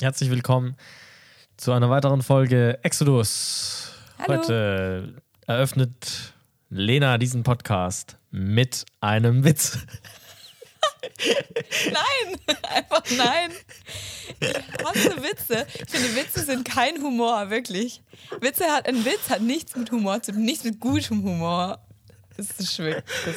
Herzlich willkommen zu einer weiteren Folge Exodus. Hallo. Heute eröffnet Lena diesen Podcast mit einem Witz. Nein, einfach nein. Ich hasse Witze. Ich finde, Witze sind kein Humor, wirklich. Witze hat, ein Witz hat nichts mit Humor zu tun, nichts mit gutem Humor. Das ist schwierig. Das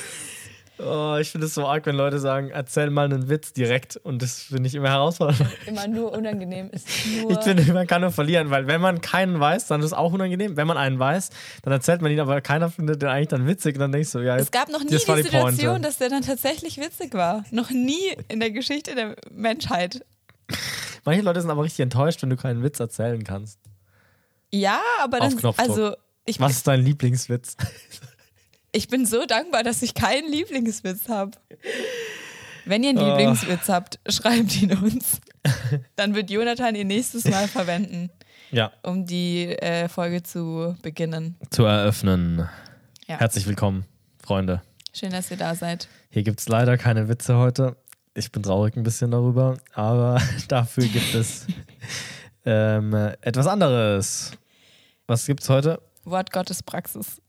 Oh, ich finde es so arg, wenn Leute sagen, erzähl mal einen Witz direkt. Und das finde ich immer herausfordernd. immer nur unangenehm ist. Nur Ich finde, man kann nur verlieren, weil wenn man keinen weiß, dann ist es auch unangenehm. Wenn man einen weiß, dann erzählt man ihn, aber keiner findet den eigentlich dann witzig. Dann denkst du, ja, es gab noch nie die die Situation, dass der dann tatsächlich witzig war. Noch nie in der Geschichte der Menschheit. Manche Leute sind aber richtig enttäuscht, wenn du keinen Witz erzählen kannst. Ja, aber dann, also ich, Was ist dein Lieblingswitz? ich bin so dankbar, dass ich keinen Lieblingswitz habe. Wenn ihr einen Oh. Lieblingswitz habt, schreibt ihn uns. Dann wird Jonathan ihn nächstes Mal verwenden, Ja, um die äh, Folge zu beginnen. zu eröffnen. Ja. Herzlich willkommen, Freunde. Schön, dass ihr da seid. Hier gibt es leider keine Witze heute. Ich bin traurig ein bisschen darüber, aber dafür gibt es ähm, etwas anderes. Was gibt's heute? Wort Gottes Praxis.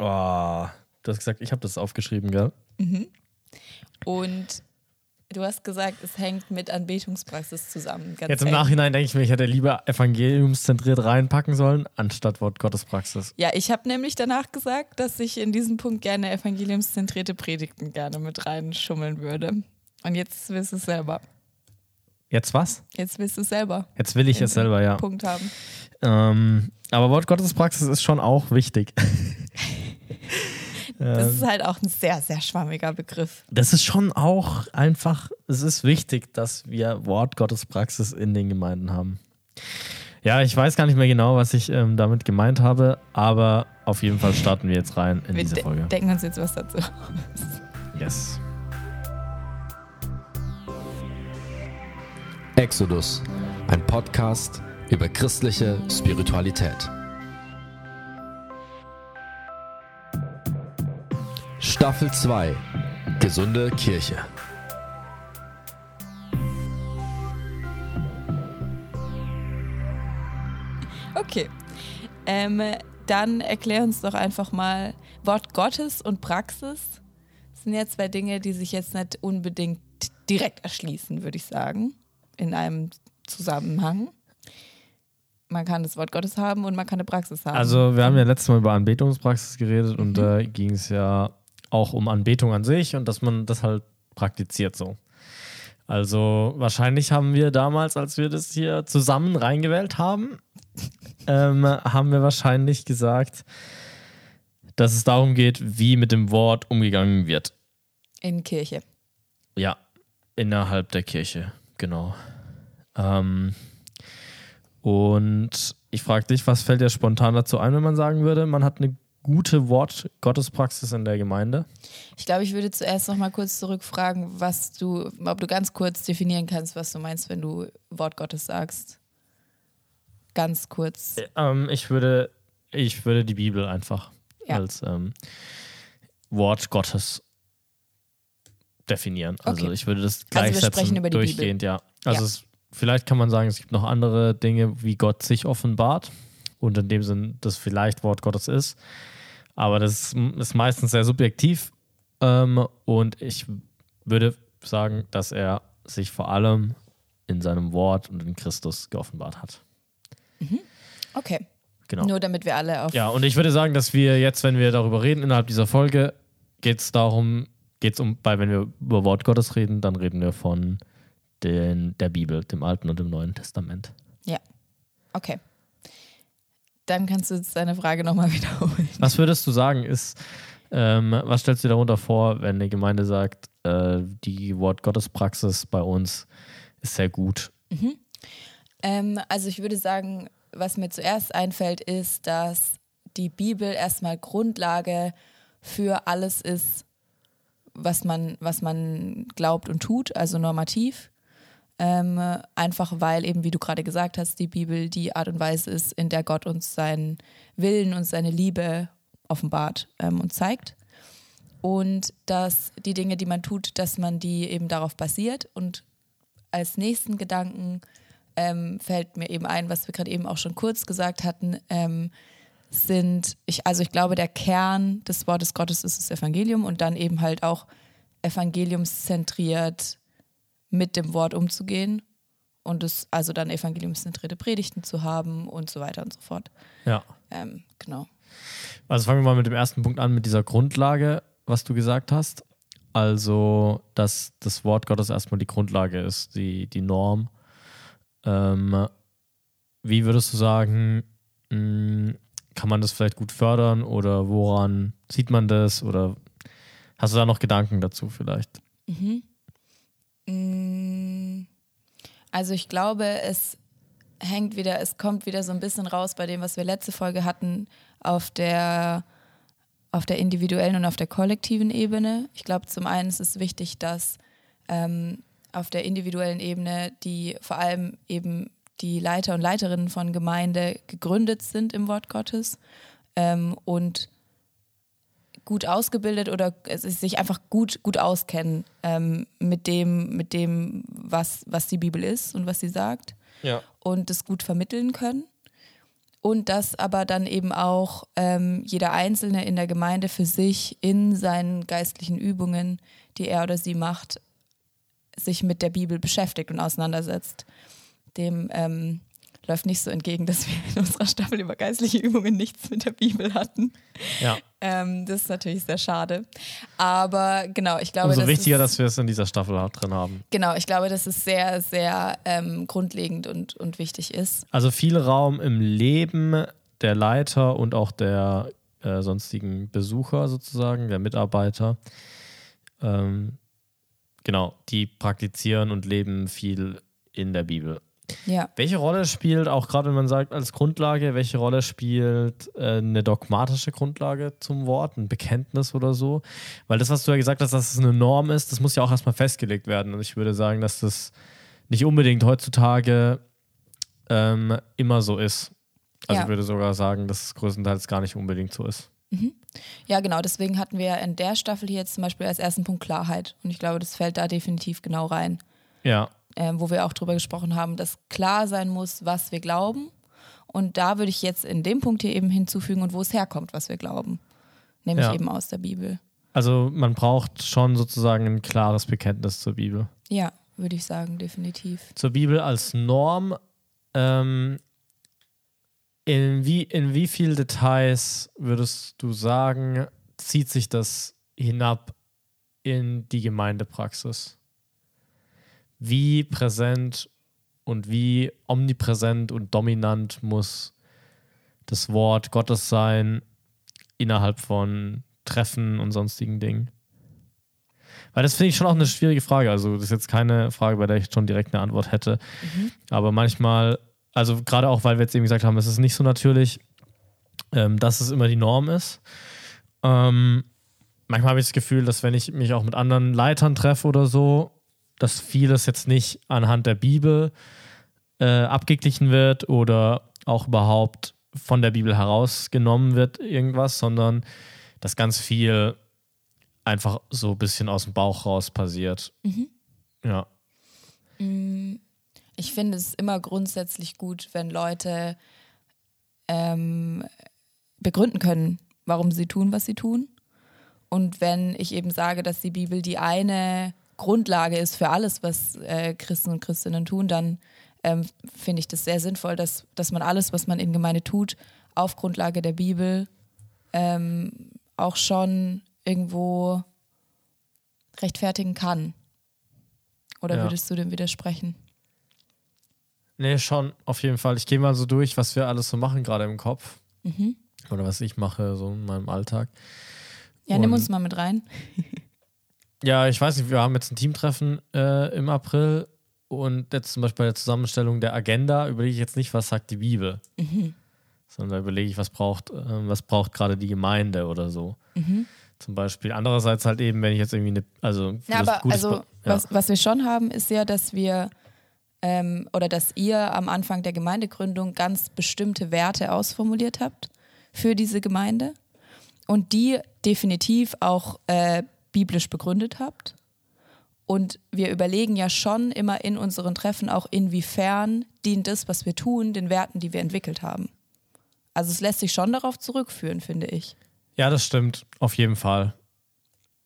Oh, du hast gesagt, ich habe das aufgeschrieben, gell? Und du hast gesagt, es hängt mit Anbetungspraxis zusammen. Jetzt im eng. Nachhinein denke ich mir, ich hätte lieber evangeliumszentriert reinpacken sollen, anstatt Wort Gottes Praxis. Ja, ich habe nämlich danach gesagt, dass ich in diesem Punkt gerne evangeliumszentrierte Predigten gerne mit reinschummeln würde. Und jetzt willst du es selber. Jetzt was? Jetzt willst du es selber. Jetzt will ich es selber, ja. Punkt haben. Ähm, aber Wort Gottes Praxis ist schon auch wichtig. Das Ähm. ist halt auch ein sehr, sehr schwammiger Begriff. Das ist schon auch einfach, es ist wichtig, dass wir Wort Gottes Praxis in den Gemeinden haben. Ja, ich weiß gar nicht mehr genau, was ich ähm, damit gemeint habe, aber auf jeden Fall starten wir jetzt rein in Wir diese de Folge. denken uns jetzt was dazu. Yes. Exodus, ein Podcast über christliche Spiritualität. Staffel 2 Gesunde Kirche. Okay. Ähm, dann erklär uns doch einfach mal Wort Gottes und Praxis. Das sind ja zwei Dinge, die sich jetzt nicht unbedingt direkt erschließen, würde ich sagen, in einem Zusammenhang. Man kann das Wort Gottes haben und man kann eine Praxis haben. Also, wir haben ja letztes Mal über Anbetungspraxis geredet und Mhm. da ging es ja auch um Anbetung an sich und dass man das halt praktiziert so. Also, wahrscheinlich haben wir damals, als wir das hier zusammen reingewählt haben, ähm, haben wir wahrscheinlich gesagt, dass es darum geht, wie mit dem Wort umgegangen wird. in Kirche. Ja, innerhalb der Kirche, genau. Ähm, und ich frage dich, was fällt dir spontan dazu ein, wenn man sagen würde, man hat eine gute Wort-Gottespraxis in der Gemeinde? Ich glaube, ich würde zuerst noch mal kurz zurückfragen, was du, ob du ganz kurz definieren kannst, was du meinst, wenn du Wort Gottes sagst. Ganz kurz. Ähm, ich, würde, ich würde die Bibel einfach Ja. als ähm, Wort Gottes definieren. Also Okay. ich würde das Also wir gleichsetzen, sprechen über die Bibel. durchgehend, ja. Also Ja. Es, vielleicht kann man sagen, es gibt noch andere Dinge, wie Gott sich offenbart und in dem Sinn das vielleicht Wort Gottes ist. Aber das ist meistens sehr subjektiv ähm, und ich würde sagen, dass er sich vor allem in seinem Wort und in Christus geoffenbart hat. Okay. Genau. Nur damit wir alle auf. Ja, und ich würde sagen, dass wir jetzt, wenn wir darüber reden, innerhalb dieser Folge, geht es darum, geht es um, bei, wenn wir über Wort Gottes reden, dann reden wir von den, der Bibel, dem Alten und dem Neuen Testament. Ja. Okay. Dann kannst du jetzt deine Frage nochmal wiederholen. Was würdest du sagen, ist, ähm, was stellst du dir darunter vor, wenn eine Gemeinde sagt, äh, die Wort Gottes Praxis bei uns ist sehr gut? Ähm, also ich würde sagen, was mir zuerst einfällt, ist, dass die Bibel erstmal Grundlage für alles ist, was man, was man glaubt und tut, also normativ. Ähm, einfach weil eben, wie du gerade gesagt hast, die Bibel die Art und Weise ist, in der Gott uns seinen Willen und seine Liebe offenbart ähm, und zeigt. Und dass die Dinge, die man tut, dass man die eben darauf basiert. Und als nächsten Gedanken ähm, fällt mir eben ein, was wir gerade eben auch schon kurz gesagt hatten, ähm, sind, ich, also ich glaube, der Kern des Wortes Gottes ist das Evangelium und dann eben halt auch evangeliumszentriert mit dem Wort umzugehen und es also dann evangeliumszentrierte Predigten zu haben und so weiter und so fort. Ja. Ähm, genau. Also fangen wir mal mit dem ersten Punkt an, mit dieser Grundlage, was du gesagt hast. Also, dass das Wort Gottes erstmal die Grundlage ist, die, die Norm. Ähm, wie würdest du sagen, mh, kann man das vielleicht gut fördern oder woran sieht man das? Oder hast du da noch Gedanken dazu vielleicht? Mhm. Also ich glaube, es hängt wieder, es kommt wieder so ein bisschen raus bei dem, was wir letzte Folge hatten, auf der, auf der individuellen und auf der kollektiven Ebene. Ich glaube, zum einen ist es wichtig, dass ähm, auf der individuellen Ebene die vor allem eben die Leiter und Leiterinnen von Gemeinde gegründet sind im Wort Gottes ähm, und gut ausgebildet oder sich einfach gut, gut auskennen ähm, mit dem, mit dem was, was die Bibel ist und was sie sagt Ja. und das gut vermitteln können. Und dass aber dann eben auch ähm, jeder Einzelne in der Gemeinde für sich in seinen geistlichen Übungen, die er oder sie macht, sich mit der Bibel beschäftigt und auseinandersetzt. Dem ähm, läuft nicht so entgegen, dass wir in unserer Staffel über geistliche Übungen nichts mit der Bibel hatten. Ja. Ähm, das ist natürlich sehr schade. Aber genau, ich glaube, Umso das wichtiger, ist, dass wir es in dieser Staffel auch drin haben. genau, ich glaube, dass es sehr, sehr ähm, grundlegend und, und wichtig ist. Also viel Raum im Leben der Leiter und auch der äh, sonstigen Besucher sozusagen, der Mitarbeiter. Ähm, genau, die praktizieren und leben viel in der Bibel. Ja. Welche Rolle spielt, auch gerade wenn man sagt als Grundlage, welche Rolle spielt äh, eine dogmatische Grundlage zum Wort, ein Bekenntnis oder so? Weil das, was du ja gesagt hast, dass es eine Norm ist, das muss ja auch erstmal festgelegt werden. Und ich würde sagen, dass das nicht unbedingt heutzutage ähm, immer so ist. Also Ja. ich würde sogar sagen, dass es größtenteils gar nicht unbedingt so ist. Ja, genau. Deswegen hatten wir in der Staffel hier jetzt zum Beispiel als ersten Punkt Klarheit. Und ich glaube, das fällt da definitiv genau rein. Ja, Ähm, wo wir auch drüber gesprochen haben, dass klar sein muss, was wir glauben. Und da würde ich jetzt in dem Punkt hier eben hinzufügen und wo es herkommt, was wir glauben. Nämlich Ja. eben aus der Bibel. also man braucht schon sozusagen ein klares Bekenntnis zur Bibel. Ja, würde ich sagen, definitiv. zur Bibel als Norm. Ähm, in, wie, in wie viel Details würdest du sagen, zieht sich das hinab in die Gemeindepraxis? Wie präsent und wie omnipräsent und dominant muss das Wort Gottes sein innerhalb von Treffen und sonstigen Dingen? Weil das finde ich schon auch eine schwierige Frage. Also, das ist jetzt keine Frage, bei der ich schon direkt eine Antwort hätte. Aber manchmal, also gerade auch, weil wir jetzt eben gesagt haben, es ist nicht so natürlich, ähm, dass es immer die Norm ist. Ähm, manchmal habe ich das Gefühl, dass wenn ich mich auch mit anderen Leitern treffe oder so, dass vieles jetzt nicht anhand der Bibel äh, abgeglichen wird oder auch überhaupt von der Bibel herausgenommen wird, irgendwas, sondern dass ganz viel einfach so ein bisschen aus dem Bauch raus passiert. Ja. Ich finde es immer grundsätzlich gut, wenn Leute ähm, begründen können, warum sie tun, was sie tun. Und wenn ich eben sage, dass die Bibel die eine Grundlage ist für alles, was äh, Christen und Christinnen tun, dann ähm, finde ich das sehr sinnvoll, dass, dass man alles, was man in Gemeinde tut, auf Grundlage der Bibel ähm, auch schon irgendwo rechtfertigen kann. Oder Ja. würdest du dem widersprechen? Nee, schon, auf jeden Fall. Ich gehe mal so durch, was wir alles so machen, gerade im Kopf. Mhm. Oder was ich mache, so in meinem Alltag. Ja, nimm Und- uns mal mit rein. Ja, ich weiß nicht, wir haben jetzt ein Teamtreffen äh, im April und jetzt zum Beispiel bei der Zusammenstellung der Agenda überlege ich jetzt nicht, was sagt die Bibel, sondern da überlege ich, was braucht, äh, was braucht gerade die Gemeinde oder so. Zum Beispiel. Andererseits halt eben, wenn ich jetzt irgendwie eine, also Ja, aber also, ja. was, was wir schon haben, ist ja, dass wir ähm, oder dass ihr am Anfang der Gemeindegründung ganz bestimmte Werte ausformuliert habt für diese Gemeinde und die definitiv auch äh, biblisch begründet habt Und wir überlegen ja schon immer in unseren Treffen auch, inwiefern dient das, was wir tun, den Werten, die wir entwickelt haben. Also es lässt sich schon darauf zurückführen, finde ich. Ja, das stimmt, auf jeden Fall.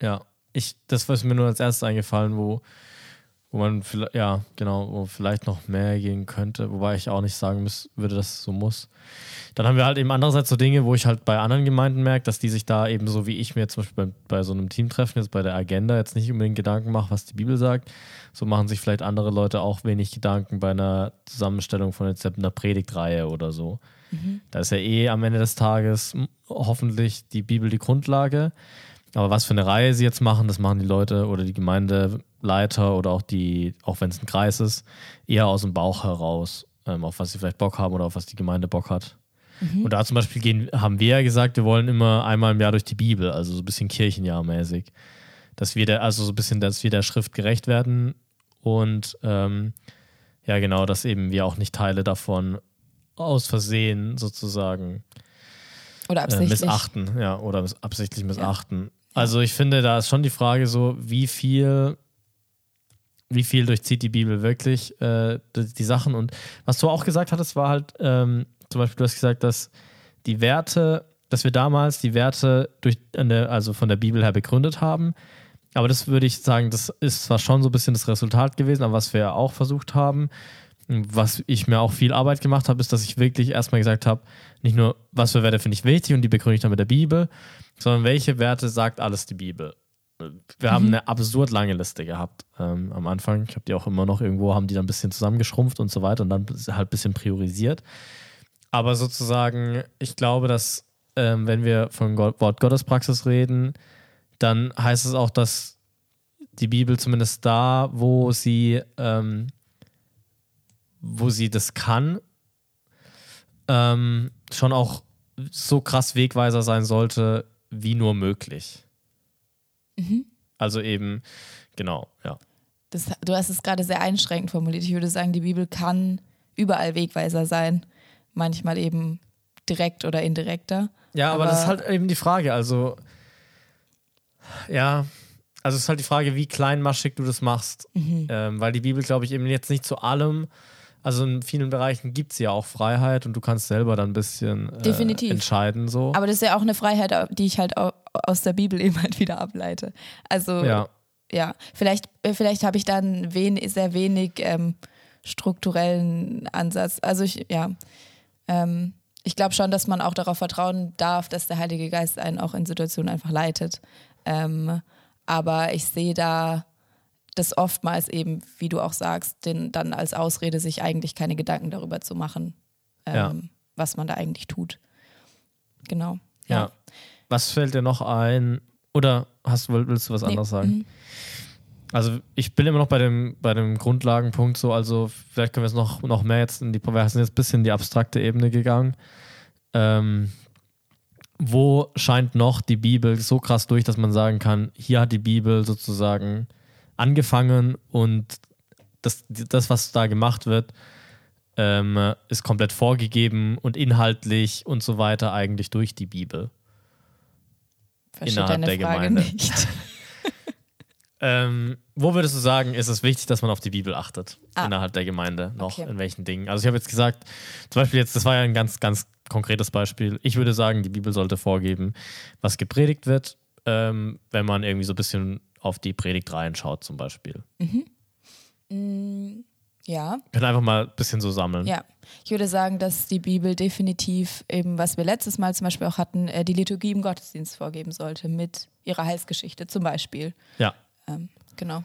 Ja, ich, das ist mir nur als erstes eingefallen, wo, wo man vielleicht, ja, genau, wo vielleicht noch mehr gehen könnte, wobei ich auch nicht sagen muss, würde, dass es so muss. Dann haben wir halt eben andererseits so Dinge, wo ich halt bei anderen Gemeinden merke, dass die sich da eben so wie ich mir zum Beispiel bei, bei so einem Teamtreffen jetzt bei der Agenda jetzt nicht unbedingt Gedanken mache, was die Bibel sagt. So machen sich vielleicht andere Leute auch wenig Gedanken bei einer Zusammenstellung von jetzt einer Predigtreihe oder so. Mhm. Da ist ja eh am Ende des Tages hoffentlich die Bibel die Grundlage. Aber was für eine Reihe sie jetzt machen, das machen die Leute oder die Gemeindeleiter oder auch die, auch wenn es ein Kreis ist, eher aus dem Bauch heraus, ähm, auf was sie vielleicht Bock haben oder auf was die Gemeinde Bock hat. Mhm. Und da zum Beispiel gehen, haben wir ja gesagt, wir wollen immer einmal im Jahr durch die Bibel, also so ein bisschen Kirchenjahrmäßig. Dass wir der, also so ein bisschen, dass wir der Schrift gerecht werden und ähm, ja, genau, dass eben wir auch nicht Teile davon aus Versehen sozusagen oder äh, absichtlich. Äh, missachten, ja, oder miss absichtlich missachten. Also ich finde, da ist schon die Frage so, wie viel, wie viel durchzieht die Bibel wirklich äh, die, die, Sachen und was du auch gesagt hattest, war halt, ähm, zum Beispiel, du hast gesagt, dass die Werte, dass wir damals die Werte durch, also von der Bibel her begründet haben. Aber das würde ich sagen, das ist zwar schon so ein bisschen das Resultat gewesen, aber was wir auch versucht haben, was ich mir auch viel Arbeit gemacht habe, ist, dass ich wirklich erstmal gesagt habe, nicht nur, was für Werte finde ich wichtig und die begründe ich dann mit der Bibel, sondern welche Werte sagt alles die Bibel. Wir mhm. haben eine absurd lange Liste gehabt ähm, am Anfang. Ich habe die auch immer noch irgendwo, haben die dann ein bisschen zusammengeschrumpft und so weiter und dann halt ein bisschen priorisiert. Aber sozusagen, ich glaube, dass ähm, wenn wir von Gott, Wort Gottespraxis reden, dann heißt es auch, dass die Bibel zumindest da, wo sie, ähm, wo sie das kann, ähm, schon auch so krass Wegweiser sein sollte, wie nur möglich. Mhm. Also eben, genau, ja. Das, du hast es gerade sehr einschränkend formuliert. Ich würde sagen, die Bibel kann überall Wegweiser sein manchmal eben direkt oder indirekter. Ja, aber, aber das ist halt eben die Frage. Also, ja, also es ist halt die Frage, wie kleinmaschig du das machst. Mhm. Ähm, weil die Bibel, glaube ich, eben jetzt nicht zu allem, also in vielen Bereichen gibt es ja auch Freiheit und du kannst selber dann ein bisschen äh, entscheiden. So. Aber das ist ja auch eine Freiheit, die ich halt aus der Bibel eben halt wieder ableite. Also, ja, ja vielleicht, vielleicht habe ich dann wen, sehr wenig ähm, strukturellen Ansatz. Also, ich, ja ähm, ich glaube schon, dass man auch darauf vertrauen darf, dass der Heilige Geist einen auch in Situationen einfach leitet. Ähm, aber ich sehe da das oftmals eben, wie du auch sagst, den, dann als Ausrede, sich eigentlich keine Gedanken darüber zu machen, ähm, ja. was man da eigentlich tut. Genau. Ja. ja. Was fällt dir noch ein? Oder hast, willst du was nee. anderes sagen? Mhm. Also ich bin immer noch bei dem, bei dem Grundlagenpunkt so, also vielleicht können wir es noch, noch mehr jetzt in die, wir sind jetzt ein bisschen in die abstrakte Ebene gegangen. Ähm, wo scheint noch die Bibel so krass durch, dass man sagen kann, hier hat die Bibel sozusagen angefangen und das, das was da gemacht wird, ähm, ist komplett vorgegeben und inhaltlich und so weiter eigentlich durch die Bibel. Versteht innerhalb der Frage Gemeinde. Nicht. Ähm, wo würdest du sagen, ist es wichtig, dass man auf die Bibel achtet ah. innerhalb der Gemeinde noch okay. in welchen Dingen? Also ich habe jetzt gesagt, zum Beispiel jetzt, das war ja ein ganz, ganz konkretes Beispiel. Ich würde sagen, die Bibel sollte vorgeben, was gepredigt wird, ähm, wenn man irgendwie so ein bisschen auf die Predigt reinschaut, zum Beispiel. Mhm. Mm, ja. Wir können einfach mal ein bisschen so sammeln. Ja, ich würde sagen, dass die Bibel definitiv eben, was wir letztes Mal zum Beispiel auch hatten, äh, die Liturgie im Gottesdienst vorgeben sollte mit ihrer Heilsgeschichte zum Beispiel. Ja. Ähm, genau.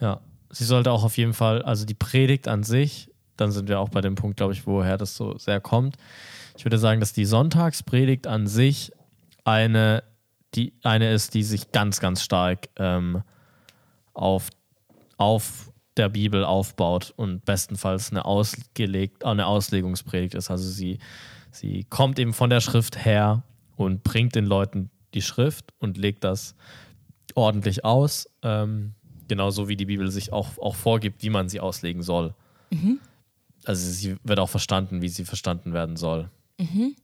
Ja, sie sollte auch auf jeden Fall, also die Predigt an sich, dann sind wir auch bei dem Punkt, glaube ich, woher das so sehr kommt. Ich würde sagen, dass die Sonntagspredigt an sich eine, die, eine ist, die sich ganz, ganz stark ähm, auf, auf der Bibel aufbaut und bestenfalls eine, ausgelegt, eine Auslegungspredigt ist. Also sie, sie kommt eben von der Schrift her und bringt den Leuten die Schrift und legt das ordentlich aus. Ähm, genauso wie die Bibel sich auch, auch vorgibt, wie man sie auslegen soll. Mhm. Also sie wird auch verstanden, wie sie verstanden werden soll. Mhm.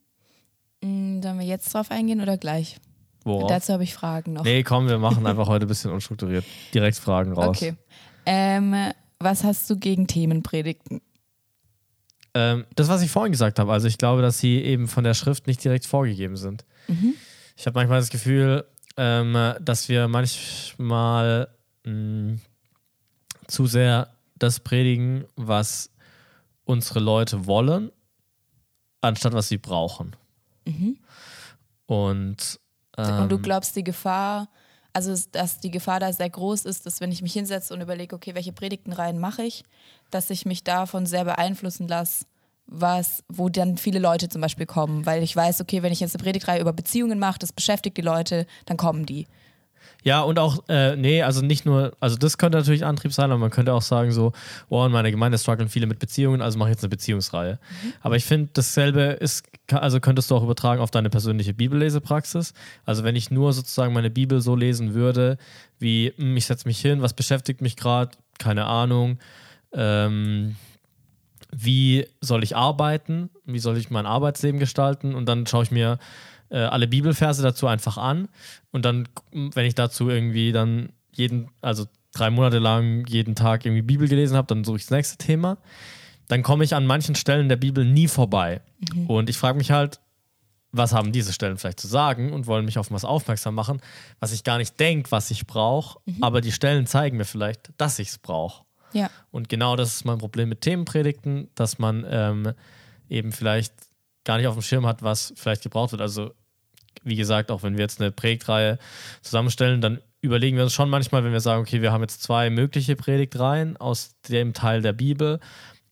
Mm, sollen wir jetzt drauf eingehen oder gleich? Worauf? Dazu habe ich Fragen noch. Nee, komm, wir machen einfach heute ein bisschen unstrukturiert. Direkt Fragen raus. okay. Ähm, was hast du gegen Themenpredigten? Ähm, das, was ich vorhin gesagt habe, also ich glaube, dass sie eben von der Schrift nicht direkt vorgegeben sind. Ich habe manchmal das Gefühl, ähm, dass wir manchmal mh, zu sehr das predigen, was unsere Leute wollen, anstatt was sie brauchen. Und, ähm, Und du glaubst, die Gefahr, also dass die Gefahr da sehr groß ist, dass wenn ich mich hinsetze und überlege, okay, welche Predigtenreihen mache ich, dass ich mich davon sehr beeinflussen lasse, was, wo dann viele Leute zum Beispiel kommen, weil ich weiß, okay, wenn ich jetzt eine Predigtreihe über Beziehungen mache, das beschäftigt die Leute, dann kommen die. Ja, und auch, äh, nee, also nicht nur, also das könnte natürlich Antrieb sein, aber man könnte auch sagen so, oh, in meiner Gemeinde strugglen viele mit Beziehungen, also mache ich jetzt eine Beziehungsreihe. Aber ich finde, dasselbe ist, also könntest du auch übertragen auf deine persönliche Bibellesepraxis. Also wenn ich nur sozusagen meine Bibel so lesen würde, wie, hm, ich setze mich hin, was beschäftigt mich gerade, keine Ahnung, ähm, wie soll ich arbeiten, wie soll ich mein Arbeitsleben gestalten? Und dann schaue ich mir äh, alle Bibelverse dazu einfach an und dann, wenn ich dazu irgendwie dann jeden, also drei Monate lang jeden Tag irgendwie Bibel gelesen habe, dann suche ich das nächste Thema. Dann komme ich an manchen Stellen der Bibel nie vorbei. Und ich frage mich halt, was haben diese Stellen vielleicht zu sagen und wollen mich auf was aufmerksam machen, was ich gar nicht denke, was ich brauche, aber die Stellen zeigen mir vielleicht, dass ich es brauche. Ja. Und genau das ist mein Problem mit Themenpredigten, dass man ähm, eben vielleicht gar nicht auf dem Schirm hat, was vielleicht gebraucht wird. Also, wie gesagt, auch wenn wir jetzt eine Predigtreihe zusammenstellen, dann überlegen wir uns schon manchmal, wenn wir sagen, okay, wir haben jetzt zwei mögliche Predigtreihen aus dem Teil der Bibel,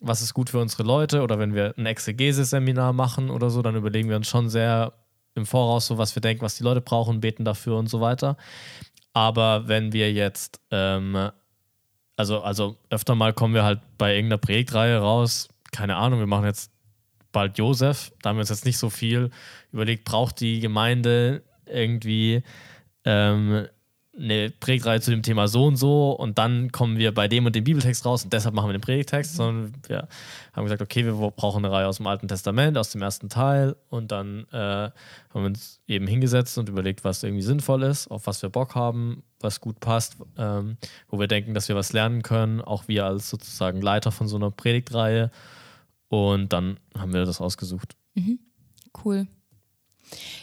was ist gut für unsere Leute oder wenn wir ein Exegese-Seminar machen oder so, dann überlegen wir uns schon sehr im Voraus so, was wir denken, was die Leute brauchen, beten dafür und so weiter. Aber wenn wir jetzt ähm, also, also öfter mal kommen wir halt bei irgendeiner Predigtreihe raus, keine Ahnung, wir machen jetzt bald Josef, da haben wir uns jetzt nicht so viel überlegt, braucht die Gemeinde irgendwie ähm, eine Predigtreihe zu dem Thema so und so und dann kommen wir bei dem und dem Bibeltext raus und deshalb machen wir den Predigtext, sondern wir haben gesagt, okay, wir brauchen eine Reihe aus dem Alten Testament, aus dem ersten Teil und dann äh, haben wir uns eben hingesetzt und überlegt, was irgendwie sinnvoll ist, auf was wir Bock haben, was gut passt, ähm, wo wir denken, dass wir was lernen können, auch wir als sozusagen Leiter von so einer Predigtreihe und dann haben wir das ausgesucht. Cool.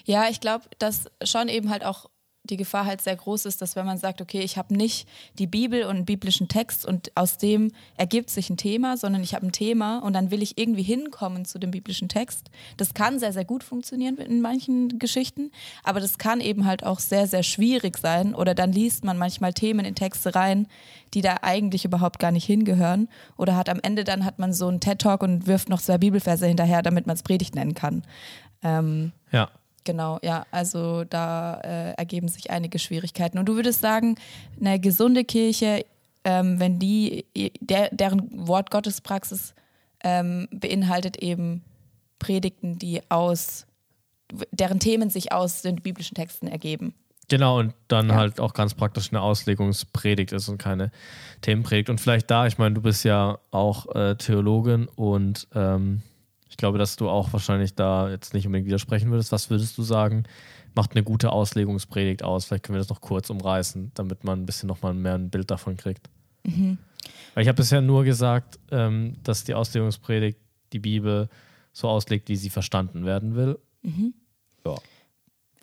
Ja, ich glaube, dass schon eben halt auch die Gefahr halt sehr groß ist, dass wenn man sagt, okay, ich habe nicht die Bibel und einen biblischen Text und aus dem ergibt sich ein Thema, sondern ich habe ein Thema und dann will ich irgendwie hinkommen zu dem biblischen Text. Das kann sehr, sehr gut funktionieren in manchen Geschichten, aber das kann eben halt auch sehr, sehr schwierig sein oder dann liest man manchmal Themen in Texte rein, die da eigentlich überhaupt gar nicht hingehören oder hat am Ende dann hat man so einen TED-Talk und wirft noch zwei Bibelverse hinterher, damit man es Predigt nennen kann. Ähm, Ja. Genau, ja, also da äh, ergeben sich einige Schwierigkeiten. Und du würdest sagen, eine gesunde Kirche, ähm, wenn die, der, deren Wort Gottespraxis ähm, beinhaltet eben Predigten, die aus, deren Themen sich aus den biblischen Texten ergeben. Genau, und dann Ja. halt auch ganz praktisch eine Auslegungspredigt ist und keine Themenpredigt. Und vielleicht da, ich meine, du bist ja auch äh, Theologin und ähm, ich glaube, dass du auch wahrscheinlich da jetzt nicht unbedingt widersprechen würdest. Was würdest du sagen, macht eine gute Auslegungspredigt aus? Vielleicht können wir das noch kurz umreißen, damit man ein bisschen nochmal mehr ein Bild davon kriegt. Weil ich habe bisher nur gesagt, ähm, dass die Auslegungspredigt die Bibel so auslegt, wie sie verstanden werden will. Ja.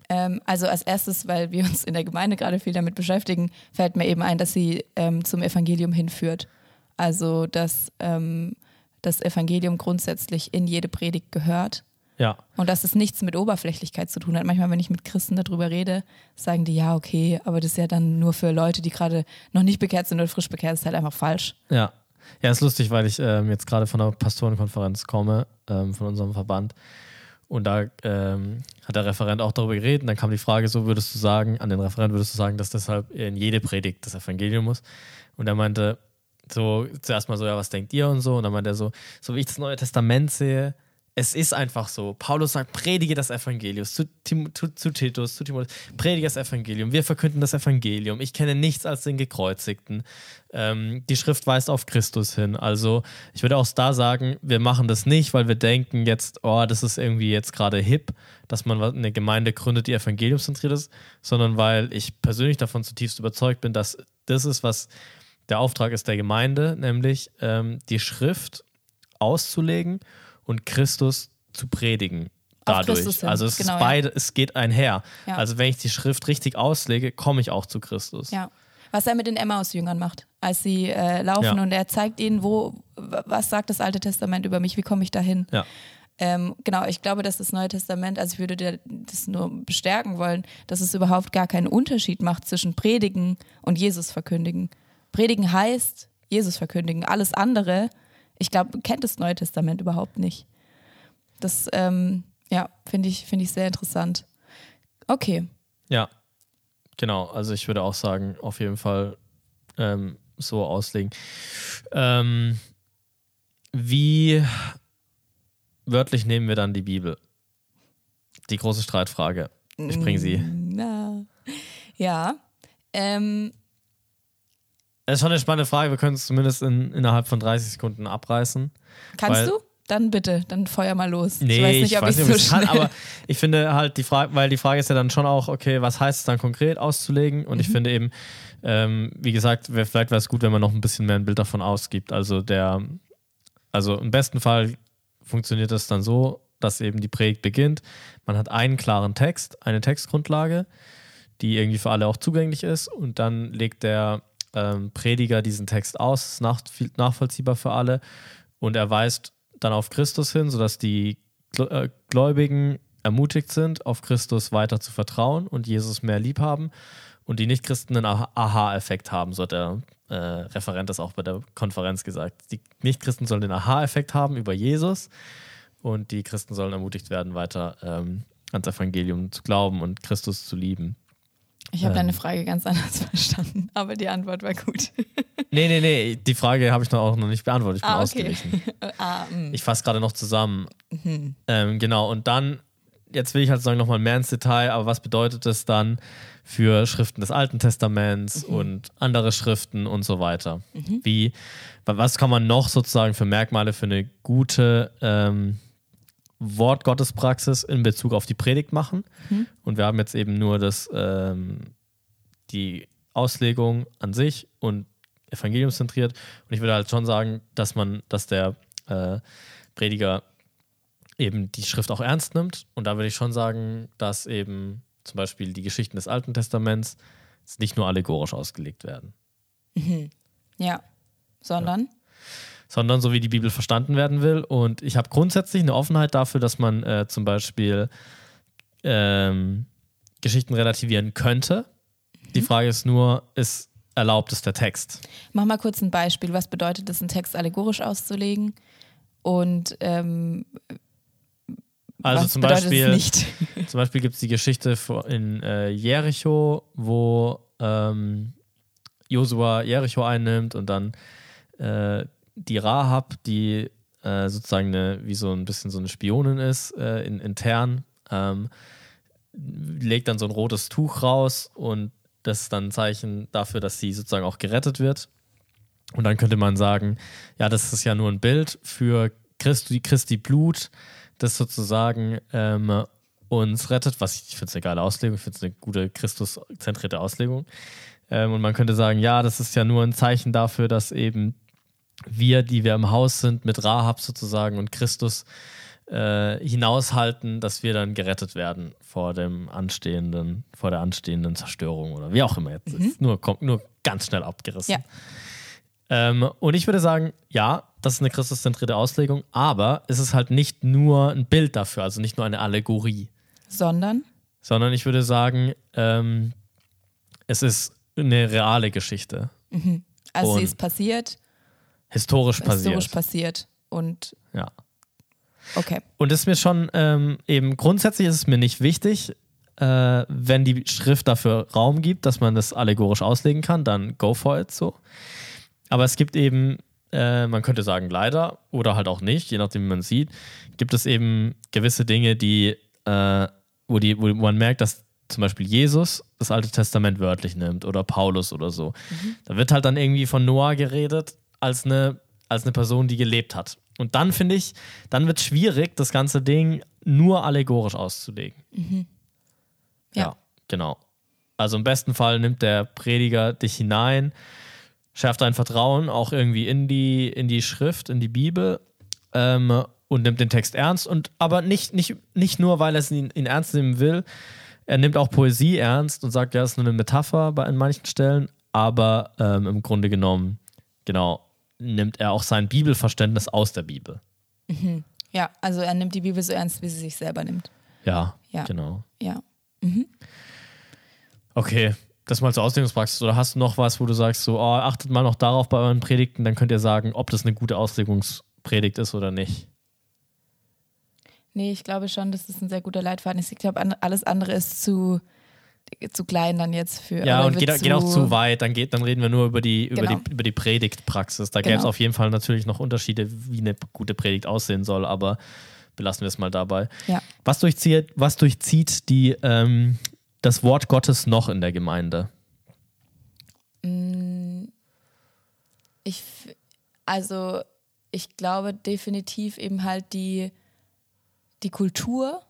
Ähm, also als erstes, weil wir uns in der Gemeinde gerade viel damit beschäftigen, fällt mir eben ein, dass sie ähm, zum Evangelium hinführt. Also dass ähm, das Evangelium grundsätzlich in jede Predigt gehört Ja, und dass es nichts mit Oberflächlichkeit zu tun hat. Manchmal, wenn ich mit Christen darüber rede, sagen die, ja, okay, aber das ist ja dann nur für Leute, die gerade noch nicht bekehrt sind oder frisch bekehrt, das ist halt einfach falsch. Ja. Ja, ist lustig, weil ich ähm, jetzt gerade von einer Pastorenkonferenz komme, ähm, von unserem Verband. Und da ähm, hat der Referent auch darüber geredet. Und dann kam die Frage: So würdest du sagen, an den Referent würdest du sagen, dass deshalb in jede Predigt das Evangelium muss? Und er meinte, so zuerst mal so, ja, was denkt ihr und so? Und dann meinte er so, so wie ich das Neue Testament sehe, es ist einfach so. Paulus sagt, predige das Evangelium zu, Tim, zu, zu Titus, zu Timotheus, predige das Evangelium. Wir verkünden das Evangelium. Ich kenne nichts als den Gekreuzigten. Ähm, die Schrift weist auf Christus hin. Also ich würde auch da sagen, wir machen das nicht, weil wir denken jetzt, oh, das ist irgendwie jetzt gerade hip, dass man eine Gemeinde gründet, die evangeliumszentriert ist, sondern weil ich persönlich davon zutiefst überzeugt bin, dass das ist, was der Auftrag ist der Gemeinde, nämlich ähm, die Schrift auszulegen und Christus zu predigen dadurch. Also es genau, ist beide, ja. es geht einher. Ja. Also wenn ich die Schrift richtig auslege, komme ich auch zu Christus. Ja. Was er mit den Emmaus-Jüngern macht, als sie äh, laufen und er zeigt ihnen, wo, was sagt das Alte Testament über mich, wie komme ich dahin. Ja. Ähm, genau, ich glaube, dass das Neue Testament, also ich würde dir das nur bestärken wollen, dass es überhaupt gar keinen Unterschied macht zwischen Predigen und Jesus verkündigen. Predigen heißt Jesus verkündigen. Alles andere ich glaube, kennt das Neue Testament überhaupt nicht. Das, ähm, ja, finde ich, find ich sehr interessant. Okay. Ja, genau. Also ich würde auch sagen, auf jeden Fall ähm, so auslegen. Ähm, wie wörtlich nehmen wir dann die Bibel? Die große Streitfrage. Ich bringe sie. Na, ja. Ähm, das ist schon eine spannende Frage. Wir können es zumindest in, innerhalb von 30 Sekunden abreißen. Kannst du? Dann bitte, dann feuer mal los. Nee, ich weiß nicht, ich ob weiß ich so kann, aber ich finde halt die Frage, weil die Frage ist ja dann schon auch, okay, was heißt es dann konkret auszulegen? Und mhm. ich finde eben, ähm, wie gesagt, wär, vielleicht wäre es gut, wenn man noch ein bisschen mehr ein Bild davon ausgibt. Also der, also im besten Fall funktioniert das dann so, dass eben die Predigt beginnt. Man hat einen klaren Text, eine Textgrundlage, die irgendwie für alle auch zugänglich ist, und dann legt der ähm, Prediger diesen Text aus, ist nach, nachvollziehbar für alle und er weist dann auf Christus hin, sodass die äh, Gläubigen ermutigt sind, auf Christus weiter zu vertrauen und Jesus mehr lieb haben und die Nichtchristen einen Aha-Effekt haben, so hat der äh, Referent das auch bei der Konferenz gesagt. Die Nichtchristen sollen den Aha-Effekt haben über Jesus und die Christen sollen ermutigt werden, weiter ähm, ans Evangelium zu glauben und Christus zu lieben. Ich habe ähm, deine Frage ganz anders verstanden, aber die Antwort war gut. nee, nee, nee, die Frage habe ich noch auch noch nicht beantwortet. Ich bin ah, okay. ausgewichen. ah, mm. ich fasse gerade noch zusammen. Mhm. Ähm, genau, und dann, jetzt will ich halt sagen nochmal mehr ins Detail, aber was bedeutet das dann für Schriften des Alten Testaments mhm. und andere Schriften und so weiter? Mhm. Wie, was kann man noch sozusagen für Merkmale für eine gute ähm, Wort Gottes Praxis in Bezug auf die Predigt machen. Mhm. Und wir haben jetzt eben nur das, ähm, die Auslegung an sich und evangeliumszentriert. Und ich würde halt schon sagen, dass man, dass der äh, Prediger eben die Schrift auch ernst nimmt. Und da würde ich schon sagen, dass eben zum Beispiel die Geschichten des Alten Testaments nicht nur allegorisch ausgelegt werden. Mhm. Ja, sondern? Ja sondern so wie die Bibel verstanden werden will. Und ich habe grundsätzlich eine Offenheit dafür, dass man äh, zum Beispiel ähm, Geschichten relativieren könnte. Mhm. Die Frage ist nur, ist erlaubt es der Text? Mach mal kurz ein Beispiel. Was bedeutet es, einen Text allegorisch auszulegen? Und ähm, also was zum Beispiel, zum Beispiel gibt es die Geschichte in äh, Jericho, wo ähm, Josua Jericho einnimmt und dann äh, die Rahab, die äh, sozusagen eine, wie so ein bisschen so eine Spionin ist, äh, in, intern, ähm, legt dann so ein rotes Tuch raus und das ist dann ein Zeichen dafür, dass sie sozusagen auch gerettet wird. Und dann könnte man sagen, ja, das ist ja nur ein Bild für Christi, Christi Blut, das sozusagen ähm, uns rettet, was ich, ich finde es eine geile Auslegung, ich finde es eine gute Christus-zentrierte Auslegung. Ähm, und man könnte sagen, ja, das ist ja nur ein Zeichen dafür, dass eben wir, die wir im Haus sind, mit Rahab sozusagen und Christus äh, hinaushalten, dass wir dann gerettet werden vor dem anstehenden, vor der anstehenden Zerstörung oder wie auch immer jetzt. Mhm. Ist nur, kommt nur ganz schnell abgerissen. Ja. Ähm, und ich würde sagen, ja, das ist eine christuszentrierte Auslegung, aber es ist halt nicht nur ein Bild dafür, also nicht nur eine Allegorie. Sondern? Sondern ich würde sagen, ähm, es ist eine reale Geschichte. Mhm. Also und sie ist passiert historisch passiert. Historisch passiert. Und ja. Okay. Und es ist mir schon ähm, eben grundsätzlich ist es mir nicht wichtig, äh, wenn die Schrift dafür Raum gibt, dass man das allegorisch auslegen kann, dann go for it so. Aber es gibt eben äh, man könnte sagen leider oder halt auch nicht, je nachdem wie man sieht, gibt es eben gewisse Dinge, die, äh, wo, die wo man merkt, dass zum Beispiel Jesus das Alte Testament wörtlich nimmt oder Paulus oder so. Da wird halt dann irgendwie von Noah geredet als eine, als eine Person, die gelebt hat. Und dann finde ich, dann wird es schwierig, das ganze Ding nur allegorisch auszulegen. Ja. ja, genau. Also im besten Fall nimmt der Prediger dich hinein, schärft dein Vertrauen auch irgendwie in die, in die Schrift, in die Bibel ähm, und nimmt den Text ernst. Und aber nicht, nicht, nicht nur, weil er ihn, ihn ernst nehmen will. Er nimmt auch Poesie ernst und sagt, ja, das ist nur eine Metapher bei an manchen Stellen, aber ähm, im Grunde genommen, genau, nimmt er auch sein Bibelverständnis aus der Bibel. Ja, also er nimmt die Bibel so ernst, wie sie sich selber nimmt. Ja, Ja. genau. Ja. Okay, das mal zur Auslegungspraxis. Oder hast du noch was, wo du sagst, so, oh, achtet mal noch darauf bei euren Predigten, dann könnt ihr sagen, ob das eine gute Auslegungspredigt ist oder nicht. Nee, ich glaube schon, dass das ein sehr guter Leitfaden ist. Ich glaube, alles andere ist zu, zu klein dann jetzt für. Ja, und geht, geht auch zu weit. Dann, geht, dann reden wir nur über die, über Genau. die, über die Predigtpraxis. Da gäbe es Genau. auf jeden Fall natürlich noch Unterschiede, wie eine gute Predigt aussehen soll, aber belassen wir es mal dabei. Ja. Was durchzieht, was durchzieht die, ähm, das Wort Gottes noch in der Gemeinde? Ich, f- also ich glaube definitiv eben halt die, die Kultur,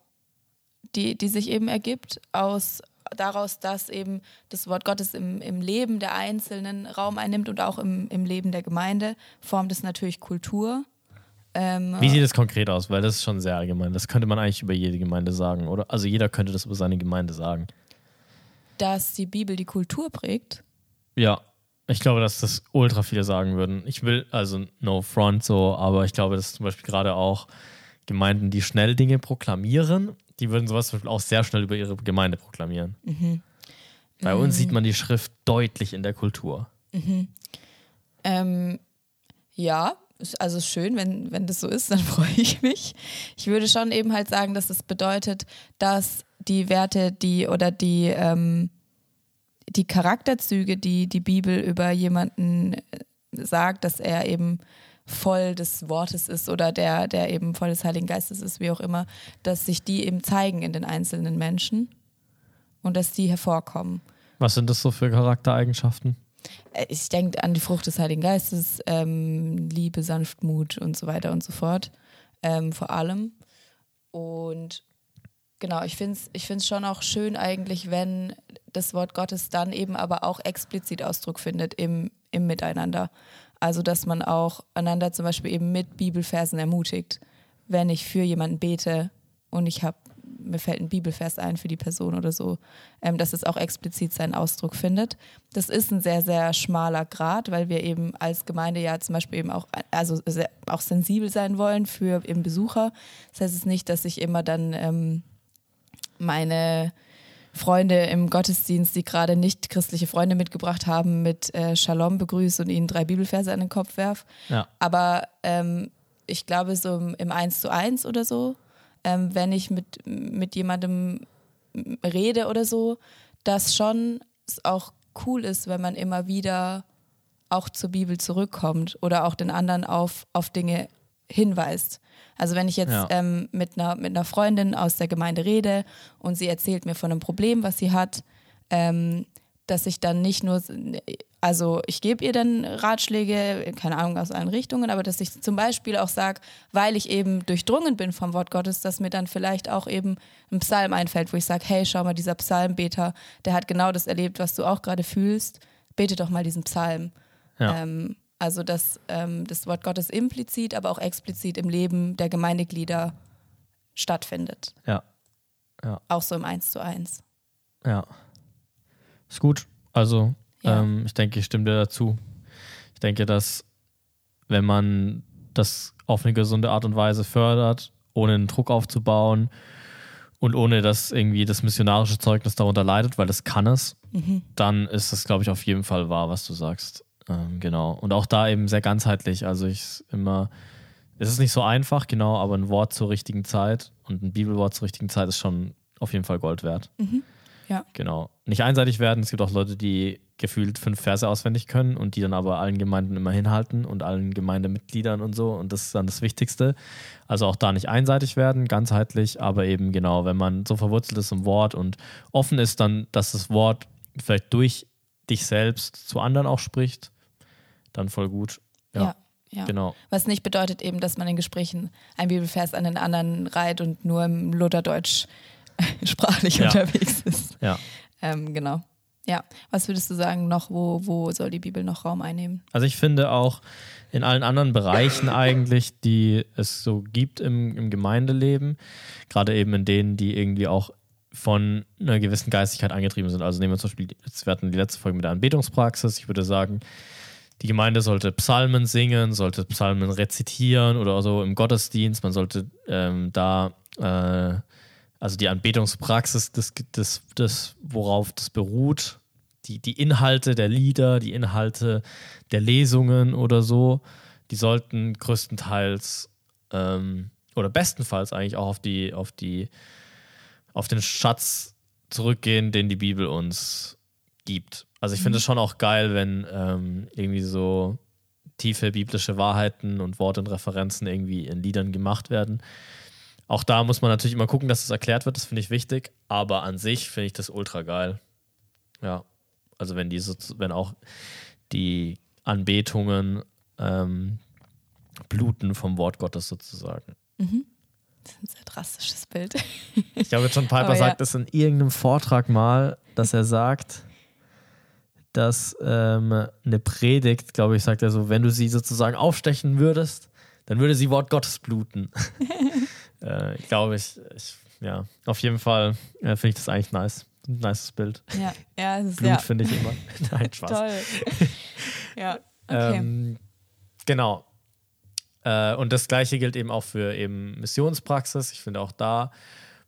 die, die sich eben ergibt, aus daraus, dass eben das Wort Gottes im, im Leben der Einzelnen Raum einnimmt und auch im, im Leben der Gemeinde, formt es natürlich Kultur. Ähm, Wie sieht es konkret aus? Weil das ist schon sehr allgemein. Das könnte man eigentlich über jede Gemeinde sagen, oder? Also jeder könnte das über seine Gemeinde sagen. dass die Bibel die Kultur prägt. Ja, ich glaube, dass das ultra viele sagen würden. Ich will, also no front so, aber ich glaube, dass zum Beispiel gerade auch Gemeinden, die schnell Dinge proklamieren, die würden sowas zum Beispiel auch sehr schnell über ihre Gemeinde proklamieren. Bei uns sieht man die Schrift deutlich in der Kultur. Ähm, ja, also schön, wenn, wenn das so ist, dann freue ich mich. Ich würde schon eben halt sagen, dass es bedeutet, dass die Werte, die oder die, ähm, die Charakterzüge, die die Bibel über jemanden äh, sagt, dass er eben voll des Wortes ist oder der, der eben voll des Heiligen Geistes ist, wie auch immer, dass sich die eben zeigen in den einzelnen Menschen und dass die hervorkommen. Was sind das so für Charaktereigenschaften? Äh, ich denke an die Frucht des Heiligen Geistes, ähm, Liebe, Sanftmut und so weiter und so fort, ähm, vor allem. Und genau, ich finde es ich find's schon auch schön eigentlich, wenn das Wort Gottes dann eben aber auch explizit Ausdruck findet im, im Miteinander. Also, dass man auch einander zum Beispiel eben mit Bibelversen ermutigt. Wenn ich für jemanden bete und ich habe, mir fällt ein Bibelvers ein für die Person oder so, ähm, dass es auch explizit seinen Ausdruck findet. Das ist ein sehr, sehr schmaler Grad, weil wir eben als Gemeinde ja zum Beispiel eben auch, also sehr, auch sensibel sein wollen für eben Besucher. Das heißt es nicht, dass ich immer dann ähm, meine Freunde im Gottesdienst, die gerade nicht christliche Freunde mitgebracht haben, mit äh, Shalom begrüße und ihnen drei Bibelverse an den Kopf werf. Ja. Aber ähm, ich glaube, so im, 1 zu 1 oder so, ähm, wenn ich mit, mit jemandem rede oder so, dass schon auch cool ist, wenn man immer wieder auch zur Bibel zurückkommt oder auch den anderen auf, auf Dinge hinweist. Also wenn ich jetzt Ja. ähm, mit, einer, mit einer Freundin aus der Gemeinde rede und sie erzählt mir von einem Problem, was sie hat, ähm, dass ich dann nicht nur, also ich gebe ihr dann Ratschläge, keine Ahnung, aus allen Richtungen, aber dass ich zum Beispiel auch sage, weil ich eben durchdrungen bin vom Wort Gottes, dass mir dann vielleicht auch eben ein Psalm einfällt, wo ich sage, hey, schau mal, dieser Psalmbeter, der hat genau das erlebt, was du auch gerade fühlst, bete doch mal diesen Psalm. Ja. Ähm, also dass ähm, das Wort Gottes implizit, aber auch explizit im Leben der Gemeindeglieder stattfindet. Ja. Auch so im Eins zu eins. Ja. Ist gut. Also, Ja. ähm, ich denke, ich stimme dir dazu. Ich denke, dass wenn man das auf eine gesunde Art und Weise fördert, ohne einen Druck aufzubauen und ohne dass irgendwie das missionarische Zeugnis darunter leidet, weil das kann es, dann ist das, glaube ich, auf jeden Fall wahr, was du sagst. Ähm, genau. Und auch da eben sehr ganzheitlich. Also ich immer, es ist nicht so einfach, genau, aber ein Wort zur richtigen Zeit und ein Bibelwort zur richtigen Zeit ist schon auf jeden Fall Gold wert. Ja. Genau. Nicht einseitig werden. Es gibt auch Leute, die gefühlt fünf Verse auswendig können und die dann aber allen Gemeinden immer hinhalten und allen Gemeindemitgliedern und so. Und das ist dann das Wichtigste. Also auch da nicht einseitig werden, ganzheitlich, aber eben genau, wenn man so verwurzelt ist im Wort und offen ist, dann, dass das Wort vielleicht durch dich selbst zu anderen auch spricht, dann voll gut. Ja, Ja, ja. genau. Was nicht bedeutet eben, dass man in Gesprächen ein Bibelvers an den anderen reiht und nur im Lutherdeutsch sprachlich Ja. unterwegs ist. Ja. Ähm, genau. Ja. Was würdest du sagen noch, wo, wo soll die Bibel noch Raum einnehmen? Also ich finde auch in allen anderen Bereichen eigentlich, die es so gibt im, im Gemeindeleben, gerade eben in denen, die irgendwie auch von einer gewissen Geistigkeit angetrieben sind. Also nehmen wir zum Beispiel, jetzt wir hatten die letzte Folge mit der Anbetungspraxis. Ich würde sagen, die Gemeinde sollte Psalmen singen, sollte Psalmen rezitieren oder so im Gottesdienst. Man sollte ähm, da, äh, also die Anbetungspraxis, das, das, das, worauf das beruht, die, die Inhalte der Lieder, die Inhalte der Lesungen oder so, die sollten größtenteils ähm, oder bestenfalls eigentlich auch auf die, auf die, auf den Schatz zurückgehen, den die Bibel uns gibt. Also ich finde es schon auch geil, wenn ähm, irgendwie so tiefe biblische Wahrheiten und Worte und Referenzen irgendwie in Liedern gemacht werden. Auch da muss man natürlich immer gucken, dass es erklärt wird, das finde ich wichtig, aber an sich finde ich das ultra geil. Ja, also wenn die so, wenn auch die Anbetungen ähm, bluten vom Wort Gottes sozusagen. Das ist ein sehr drastisches Bild. Ich glaube, John Piper ja. sagt es in irgendeinem Vortrag mal, dass er sagt, dass ähm, eine Predigt, glaube ich, sagt er so, wenn du sie sozusagen aufstechen würdest, dann würde sie Wort Gottes bluten. äh, ich glaube, ich, ich, ja, auf jeden Fall äh, finde ich das eigentlich nice. Ein nices Bild. Ja, ja, es ist Blut ja finde ich immer. Nein, Spaß. toll. ja, okay. Ähm, genau. Äh, und das gleiche gilt eben auch für eben Missionspraxis. Ich finde auch da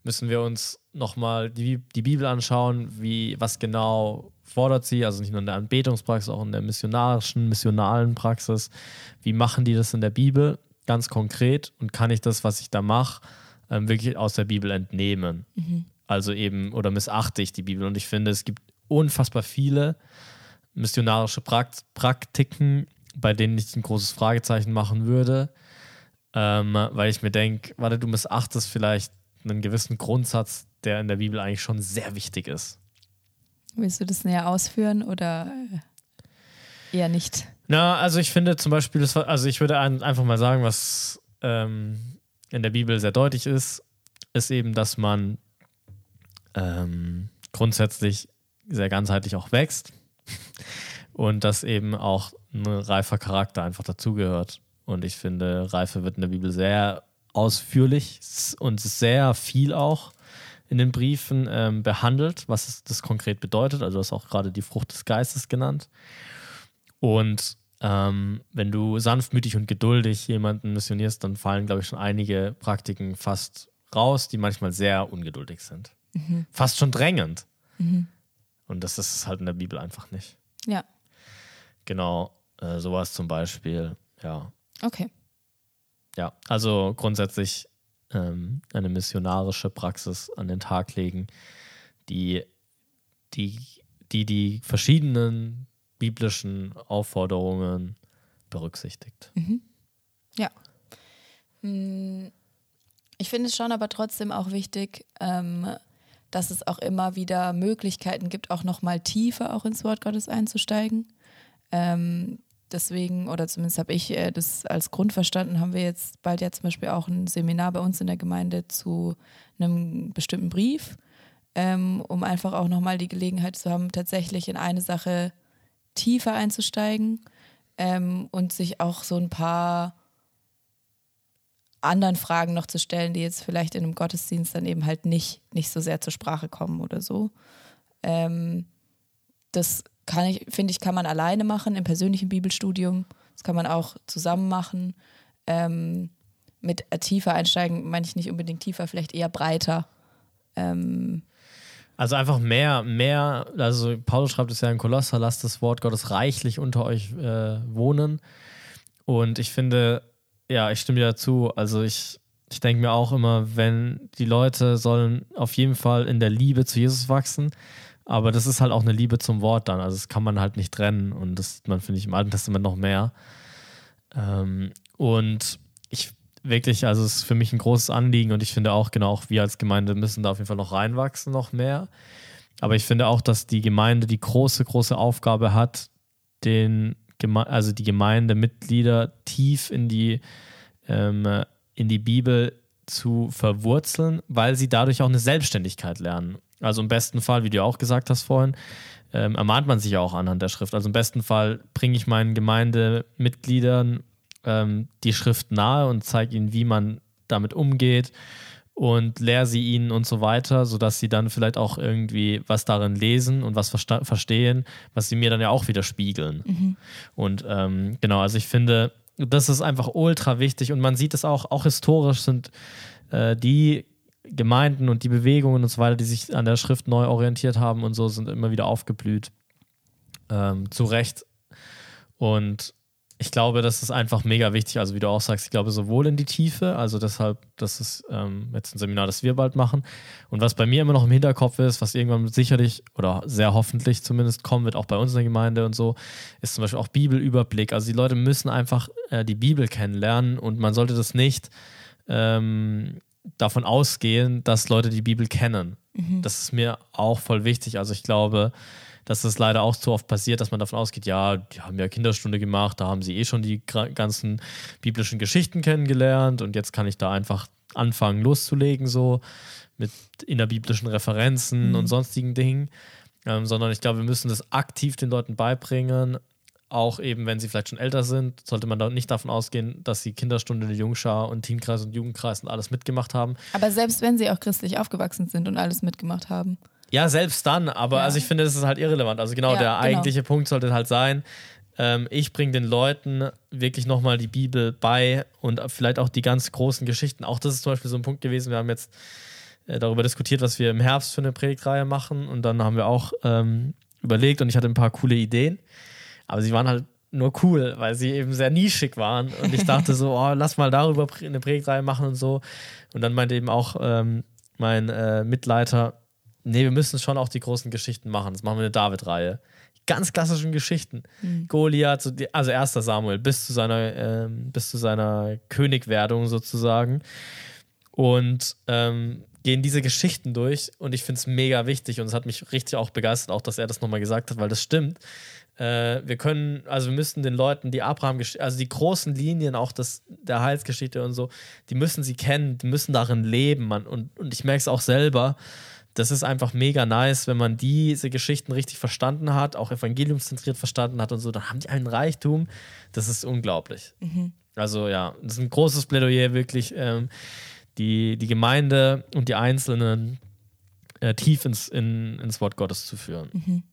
müssen wir uns nochmal die, die Bibel anschauen, wie, was genau fordert sie, also nicht nur in der Anbetungspraxis, auch in der missionarischen, missionalen Praxis. Wie machen die das in der Bibel ganz konkret und kann ich das, was ich da mache, ähm, wirklich aus der Bibel entnehmen? Also eben, oder missachte ich die Bibel? Und ich finde, es gibt unfassbar viele missionarische Prakt Praktiken, bei denen ich ein großes Fragezeichen machen würde, ähm, weil ich mir denke, warte, du missachtest vielleicht einen gewissen Grundsatz, der in der Bibel eigentlich schon sehr wichtig ist. Willst du das näher ausführen oder äh, eher nicht? Na, also ich finde zum Beispiel, das also ich würde ein, einfach mal sagen, was ähm, in der Bibel sehr deutlich ist, ist eben, dass man ähm, grundsätzlich sehr ganzheitlich auch wächst und dass eben auch ein reifer Charakter einfach dazugehört. Und ich finde, Reife wird in der Bibel sehr ausführlich und sehr viel auch in den Briefen ähm, behandelt, was es- das konkret bedeutet. Also du hast auch gerade die Frucht des Geistes genannt. Und ähm, wenn du sanftmütig und geduldig jemanden missionierst, dann fallen, glaube ich, schon einige Praktiken fast raus, die manchmal sehr ungeduldig sind. Fast schon drängend. Und das ist halt in der Bibel einfach nicht. Ja, Genau, äh, sowas zum Beispiel, ja. okay. Ja, also grundsätzlich ähm, eine missionarische Praxis an den Tag legen, die die, die, die verschiedenen biblischen Aufforderungen berücksichtigt. Ja. Hm, Ich finde es schon aber trotzdem auch wichtig, ähm, dass es auch immer wieder Möglichkeiten gibt, auch nochmal tiefer auch ins Wort Gottes einzusteigen. Ähm, deswegen, oder zumindest habe ich äh, das als Grund verstanden, haben wir jetzt bald ja zum Beispiel auch ein Seminar bei uns in der Gemeinde zu einem bestimmten Brief, ähm, um einfach auch nochmal die Gelegenheit zu haben, tatsächlich in eine Sache tiefer einzusteigen ähm, und sich auch so ein paar anderen Fragen noch zu stellen, die jetzt vielleicht in einem Gottesdienst dann eben halt nicht, nicht so sehr zur Sprache kommen oder so. Ähm, das kann ich, finde ich, kann man alleine machen im persönlichen Bibelstudium. Das kann man auch zusammen machen. Ähm, mit tiefer einsteigen meine ich nicht unbedingt tiefer, vielleicht eher breiter. Ähm, Also einfach mehr, mehr, also Paulus schreibt es ja in Kolosser, lasst das Wort Gottes reichlich unter euch äh, wohnen. Und ich finde, ja, ich stimme dir dazu. Also ich, ich denke mir auch immer, wenn die Leute sollen auf jeden Fall in der Liebe zu Jesus wachsen, Aber das ist halt auch eine Liebe zum Wort dann. Also das kann man halt nicht trennen. Und das sieht man, finde ich, im Alten Testament noch mehr. Ähm, und ich wirklich, also es ist für mich ein großes Anliegen und ich finde auch, genau, auch wir als Gemeinde müssen da auf jeden Fall noch reinwachsen, noch mehr. Aber ich finde auch, dass die Gemeinde die große, große Aufgabe hat, den, also die Gemeindemitglieder tief in die, ähm, in die Bibel zu verwurzeln, weil sie dadurch auch eine Selbstständigkeit lernen. Also im besten Fall, wie du auch gesagt hast vorhin, ähm, ermahnt man sich ja auch anhand der Schrift. Also im besten Fall bringe ich meinen Gemeindemitgliedern ähm, die Schrift nahe und zeige ihnen, wie man damit umgeht und lehre sie ihnen und so weiter, sodass sie dann vielleicht auch irgendwie was darin lesen und was verstehen, was sie mir dann ja auch wieder spiegeln. Mhm. Und ähm, genau, also ich finde, das ist einfach ultra wichtig und man sieht es auch, auch historisch sind äh, die Gemeinden und die Bewegungen und so weiter, die sich an der Schrift neu orientiert haben und so, sind immer wieder aufgeblüht. Ähm, zu Recht. Und ich glaube, das ist einfach mega wichtig. Also, wie du auch sagst, ich glaube, sowohl in die Tiefe, also deshalb, das ist ähm, jetzt ein Seminar, das wir bald machen. Und was bei mir immer noch im Hinterkopf ist, was irgendwann sicherlich oder sehr hoffentlich zumindest kommen wird, auch bei uns in der Gemeinde und so, ist zum Beispiel auch Bibelüberblick. Also, die Leute müssen einfach äh, die Bibel kennenlernen und man sollte das nicht ähm, davon ausgehen, dass Leute die Bibel kennen. Mhm. Das ist mir auch voll wichtig. Also, ich glaube, dass das leider auch zu oft passiert, dass man davon ausgeht, ja, die haben ja Kinderstunde gemacht, da haben sie eh schon die ganzen biblischen Geschichten kennengelernt und jetzt kann ich da einfach anfangen loszulegen, so mit innerbiblischen Referenzen mhm. und sonstigen Dingen. Ähm, sondern ich glaube, wir müssen das aktiv den Leuten beibringen, auch eben, wenn sie vielleicht schon älter sind, sollte man da nicht davon ausgehen, dass sie Kinderstunde, Jungschar und Teenkreis und Jugendkreis und alles mitgemacht haben. Aber selbst wenn sie auch christlich aufgewachsen sind und alles mitgemacht haben. Ja, selbst dann, aber ja. also ich finde, das ist halt irrelevant. Also genau, ja, der genau. eigentliche Punkt sollte halt sein, ähm, ich bringe den Leuten wirklich nochmal die Bibel bei und vielleicht auch die ganz großen Geschichten. Auch das ist zum Beispiel so ein Punkt gewesen, wir haben jetzt äh, darüber diskutiert, was wir im Herbst für eine Predigtreihe machen und dann haben wir auch ähm, überlegt und ich hatte ein paar coole Ideen, aber sie waren halt nur cool, weil sie eben sehr nischig waren und ich dachte so, oh, lass mal darüber eine Predigtreihe machen und so und dann meinte eben auch ähm, mein äh, Mitleiter, nee, wir müssen schon auch die großen Geschichten machen. Das machen wir eine David-Reihe. Ganz klassischen Geschichten. Mhm. Goliath, also erster Samuel, bis zu seiner, ähm, bis zu seiner Königwerdung sozusagen. Und ähm, gehen diese Geschichten durch und ich finde es mega wichtig und es hat mich richtig auch begeistert, auch dass er das nochmal gesagt hat, weil das stimmt. Äh, wir können, also wir müssen den Leuten die Abraham, also die großen Linien auch das, der Heilsgeschichte und so, die müssen sie kennen, die müssen darin leben. Man, und, und ich merke es auch selber, das ist einfach mega nice, wenn man diese Geschichten richtig verstanden hat, auch evangeliumszentriert verstanden hat und so, dann haben die einen Reichtum. Das ist unglaublich. Mhm. Also ja, das ist ein großes Plädoyer, wirklich ähm, die, die Gemeinde und die Einzelnen äh, tief ins, in, ins Wort Gottes zu führen. Mhm.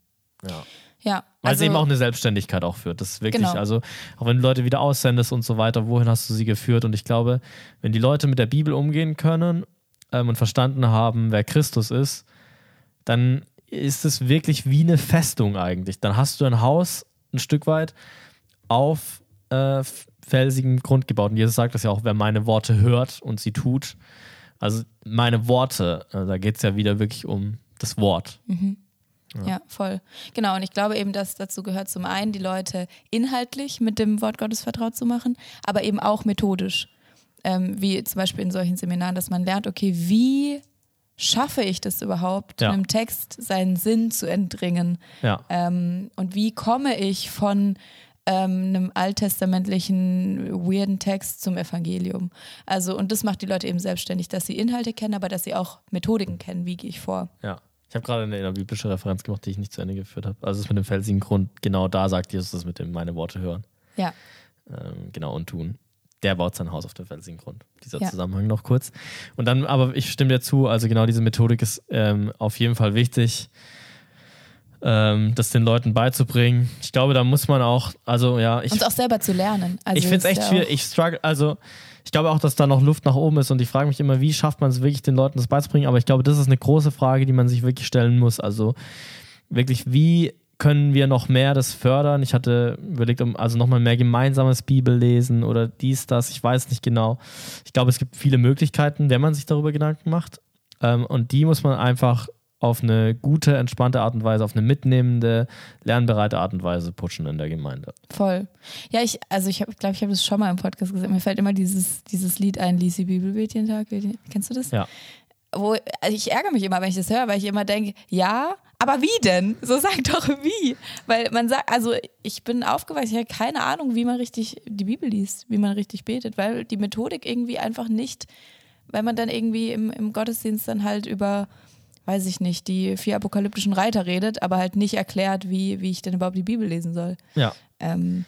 Ja. Ja, Weil also, es eben auch eine Selbstständigkeit auch führt. Das ist wirklich, genau. also auch wenn du Leute wieder aussendest und so weiter, wohin hast du sie geführt? Und ich glaube, wenn die Leute mit der Bibel umgehen können ähm, und verstanden haben, wer Christus ist, dann ist es wirklich wie eine Festung eigentlich. Dann hast du ein Haus ein Stück weit auf äh, felsigem Grund gebaut. Und Jesus sagt das ja auch, wer meine Worte hört und sie tut. Also meine Worte, äh, da geht es ja wieder wirklich um das Wort. Mhm. Ja. ja. voll. Genau, und ich glaube eben, dass dazu gehört zum einen, die Leute inhaltlich mit dem Wort Gottes vertraut zu machen, aber eben auch methodisch ähm, wie zum Beispiel in solchen Seminaren, dass man lernt, okay, wie schaffe ich das überhaupt, ja. einem Text seinen Sinn zu entdringen? Ja. Ähm, und wie komme ich von ähm, einem alttestamentlichen, weirden Text zum Evangelium? Also, und das macht die Leute eben selbstständig, dass sie Inhalte kennen, aber dass sie auch Methodiken kennen, wie gehe ich vor. Ja. Ich habe gerade eine biblische Referenz gemacht, die ich nicht zu Ende geführt habe. Also das mit dem felsigen Grund, genau da sagt Jesus das mit dem meine Worte hören. Ja. Ähm, genau und tun der baut sein Haus auf dem felsigen Grund. Dieser ja. Zusammenhang noch kurz. Und dann, aber ich stimme dir zu, also genau diese Methodik ist ähm, auf jeden Fall wichtig, ähm, das den Leuten beizubringen. Ich glaube, da muss man auch, also ja, ich. Und auch selber zu lernen. Also ich finde es echt schwierig. Ich struggle, also ich glaube auch, dass da noch Luft nach oben ist und ich frage mich immer, wie schafft man es wirklich, den Leuten das beizubringen? Aber ich glaube, das ist eine große Frage, die man sich wirklich stellen muss. Also wirklich, wie können wir noch mehr das fördern? Ich hatte überlegt, also nochmal mehr gemeinsames Bibellesen oder dies, das, ich weiß nicht genau. Ich glaube, es gibt viele Möglichkeiten, wenn man sich darüber Gedanken macht. Ähm, und die muss man einfach auf eine gute, entspannte Art und Weise, auf eine mitnehmende, lernbereite Art und Weise pushen in der Gemeinde. Voll. Ja, ich, also ich glaube, ich, habe das schon mal im Podcast gesagt. Mir fällt immer dieses, dieses Lied ein, Lisi Bibel jeden Tag. Kennst du das? Ja. Wo, also ich ärgere mich immer, wenn ich das höre, weil ich immer denke, ja, aber wie denn? So sag doch wie. Weil man sagt, also ich bin aufgewachsen, ich habe keine Ahnung, wie man richtig die Bibel liest, wie man richtig betet, weil die Methodik irgendwie einfach nicht, weil man dann irgendwie im, im Gottesdienst dann halt über weiß ich nicht, die vier apokalyptischen Reiter redet, aber halt nicht erklärt, wie, wie ich denn überhaupt die Bibel lesen soll. Ja. Ähm,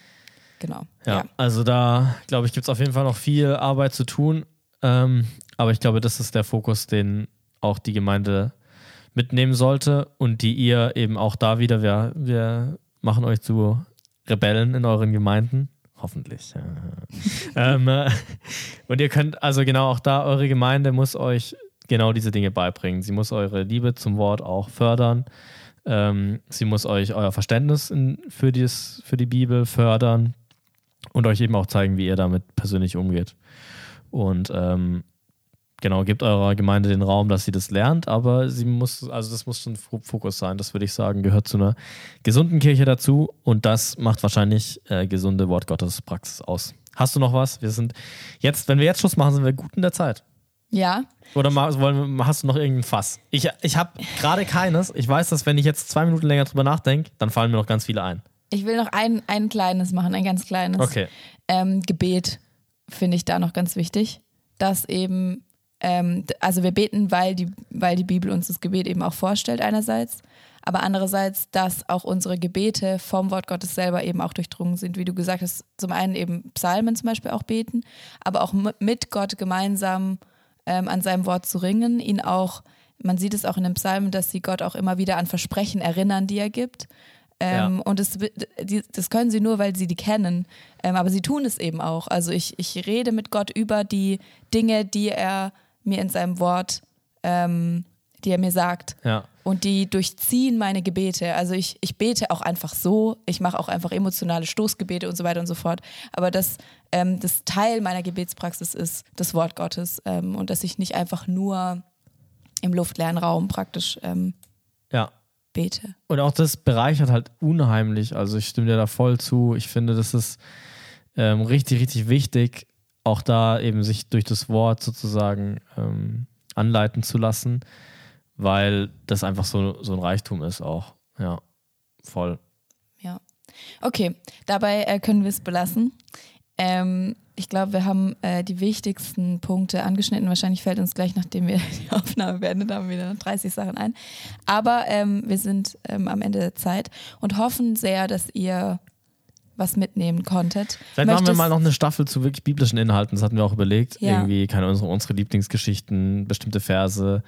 genau. Ja, ja, also da, glaube ich, gibt es auf jeden Fall noch viel Arbeit zu tun. Ähm, aber ich glaube, das ist der Fokus, den auch die Gemeinde mitnehmen sollte und die ihr eben auch da wieder, wir, wir machen euch zu Rebellen in euren Gemeinden. Hoffentlich. Ja. ähm, äh, und ihr könnt, also genau auch da, eure Gemeinde muss euch genau diese Dinge beibringen. Sie muss eure Liebe zum Wort auch fördern. Ähm, sie muss euch euer Verständnis in, für, dies, für die Bibel fördern und euch eben auch zeigen, wie ihr damit persönlich umgeht. Und ähm, genau, gebt eurer Gemeinde den Raum, dass sie das lernt, aber sie muss, also das muss schon Fokus sein. Das würde ich sagen, gehört zu einer gesunden Kirche dazu und das macht wahrscheinlich äh, gesunde Wortgottespraxis aus. Hast du noch was? Wir sind jetzt, wenn wir jetzt Schluss machen, sind wir gut in der Zeit. Ja. Oder hast du noch irgendein Fass? Ich, ich habe gerade keines. Ich weiß, dass wenn ich jetzt zwei Minuten länger drüber nachdenke, dann fallen mir noch ganz viele ein. Ich will noch ein, ein kleines machen, ein ganz kleines. Okay. Ähm, Gebet finde ich da noch ganz wichtig. Dass eben, ähm, also wir beten, weil die, weil die Bibel uns das Gebet eben auch vorstellt, einerseits. Aber andererseits, dass auch unsere Gebete vom Wort Gottes selber eben auch durchdrungen sind. Wie du gesagt hast, zum einen eben Psalmen zum Beispiel auch beten, aber auch mit Gott gemeinsam ähm, an seinem Wort zu ringen, ihn auch, man sieht es auch in den Psalmen, dass sie Gott auch immer wieder an Versprechen erinnern, die er gibt. Ähm, ja. Und das, das können sie nur, weil sie die kennen. Ähm, aber sie tun es eben auch. Also ich, ich rede mit Gott über die Dinge, die er mir in seinem Wort ähm, die er mir sagt. Ja. Und die durchziehen meine Gebete. Also ich, ich bete auch einfach so, ich mache auch einfach emotionale Stoßgebete und so weiter und so fort. Aber das, ähm, das Teil meiner Gebetspraxis ist das Wort Gottes ähm, und dass ich nicht einfach nur im luftleeren Raum praktisch ähm, ja. bete. Und auch das bereichert halt unheimlich. Also ich stimme dir da voll zu. Ich finde, das ist ähm, richtig, richtig wichtig, auch da eben sich durch das Wort sozusagen ähm, anleiten zu lassen weil das einfach so, so ein Reichtum ist auch. Ja, voll. Ja. Okay, dabei äh, können wir es belassen. Ähm, ich glaube, wir haben äh, die wichtigsten Punkte angeschnitten. Wahrscheinlich fällt uns gleich, nachdem wir die Aufnahme beendet haben, wieder 30 Sachen ein. Aber ähm, wir sind ähm, am Ende der Zeit und hoffen sehr, dass ihr was mitnehmen konntet. Vielleicht machen wir mal noch eine Staffel zu wirklich biblischen Inhalten. Das hatten wir auch überlegt. Ja. Irgendwie, keine unsere, unsere Lieblingsgeschichten, bestimmte Verse.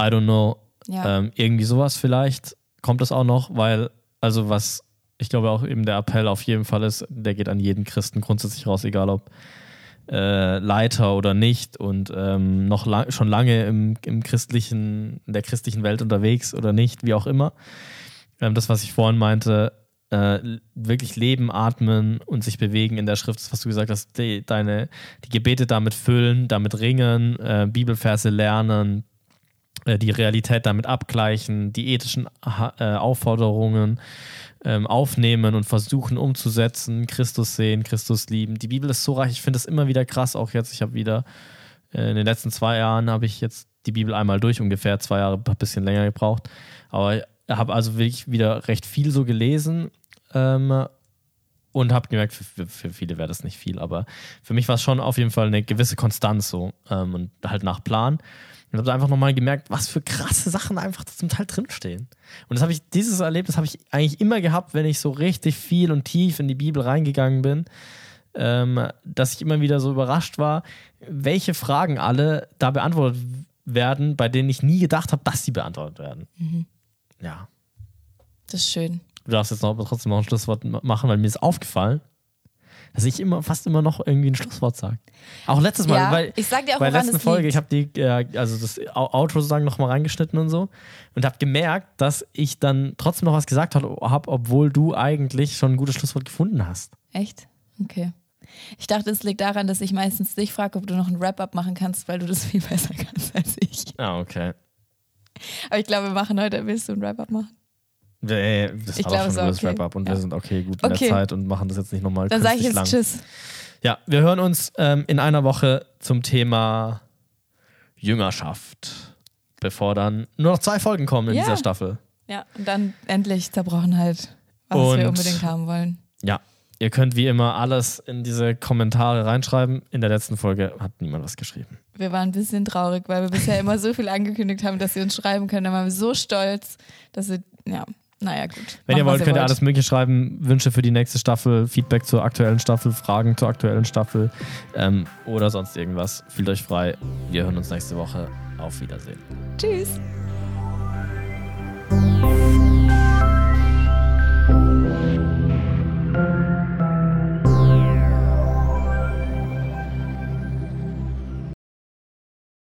I don't know. Ja. Ähm, irgendwie sowas vielleicht kommt das auch noch, weil, also was ich glaube auch eben der Appell auf jeden Fall ist, der geht an jeden Christen grundsätzlich raus, egal ob äh, Leiter oder nicht und ähm, noch lang, schon lange im, im christlichen, in der christlichen Welt unterwegs oder nicht, wie auch immer. Ähm, das, was ich vorhin meinte, äh, wirklich leben, atmen und sich bewegen in der Schrift, das, was du gesagt hast, die, deine, die Gebete damit füllen, damit ringen, äh, Bibelverse lernen, die Realität damit abgleichen, die ethischen äh, Aufforderungen ähm, aufnehmen und versuchen umzusetzen, Christus sehen, Christus lieben. Die Bibel ist so reich, ich finde das immer wieder krass, auch jetzt, ich habe wieder äh, in den letzten zwei Jahren habe ich jetzt die Bibel einmal durch, ungefähr zwei Jahre, ein bisschen länger gebraucht, aber habe also wirklich wieder recht viel so gelesen ähm, und habe gemerkt, für, für viele wäre das nicht viel, aber für mich war es schon auf jeden Fall eine gewisse Konstanz so ähm, und halt nach Plan. Und habe einfach nochmal gemerkt, was für krasse Sachen einfach zum Teil drinstehen. Und das habe ich, dieses Erlebnis habe ich eigentlich immer gehabt, wenn ich so richtig viel und tief in die Bibel reingegangen bin, ähm, dass ich immer wieder so überrascht war, welche Fragen alle da beantwortet werden, bei denen ich nie gedacht habe, dass sie beantwortet werden. Mhm. Ja. Das ist schön. Du darfst jetzt noch, trotzdem noch ein Schlusswort machen, weil mir ist aufgefallen, dass ich immer fast immer noch irgendwie ein Schlusswort sage. Auch letztes Mal, ja, weil ich sag dir auch, bei der letzten Folge, ich habe die, äh, also das Outro sozusagen nochmal reingeschnitten und so und habe gemerkt, dass ich dann trotzdem noch was gesagt habe, obwohl du eigentlich schon ein gutes Schlusswort gefunden hast. Echt? Okay. Ich dachte, es liegt daran, dass ich meistens dich frage, ob du noch ein Wrap-up machen kannst, weil du das viel besser kannst als ich. Ah, okay. Aber ich glaube, wir machen heute, willst du ein Wrap-Up machen? Nee, das Ich war es schon war das okay. Wrap-Up und Ja. wir sind okay gut in Okay. der Zeit und machen das jetzt nicht nochmal Dann sage ich jetzt lang. Tschüss. Ja, wir hören uns ähm, in einer Woche zum Thema Jüngerschaft, bevor dann nur noch zwei Folgen kommen in Ja. dieser Staffel. Ja, und dann endlich Zerbrochenheit, was Und- wir unbedingt haben wollen. Ja, ihr könnt wie immer alles in diese Kommentare reinschreiben. In der letzten Folge hat niemand was geschrieben. Wir waren ein bisschen traurig, weil wir bisher immer so viel angekündigt haben, dass sie uns schreiben können. Dann waren wir so stolz, dass wir, ja, naja, gut. Wenn ihr Macht, was wollt, könnt ihr alles Mögliche schreiben. Wünsche für die nächste Staffel, Feedback zur aktuellen Staffel, Fragen zur aktuellen Staffel ähm, oder sonst irgendwas. Fühlt euch frei. Wir hören uns nächste Woche. Auf Wiedersehen. Tschüss.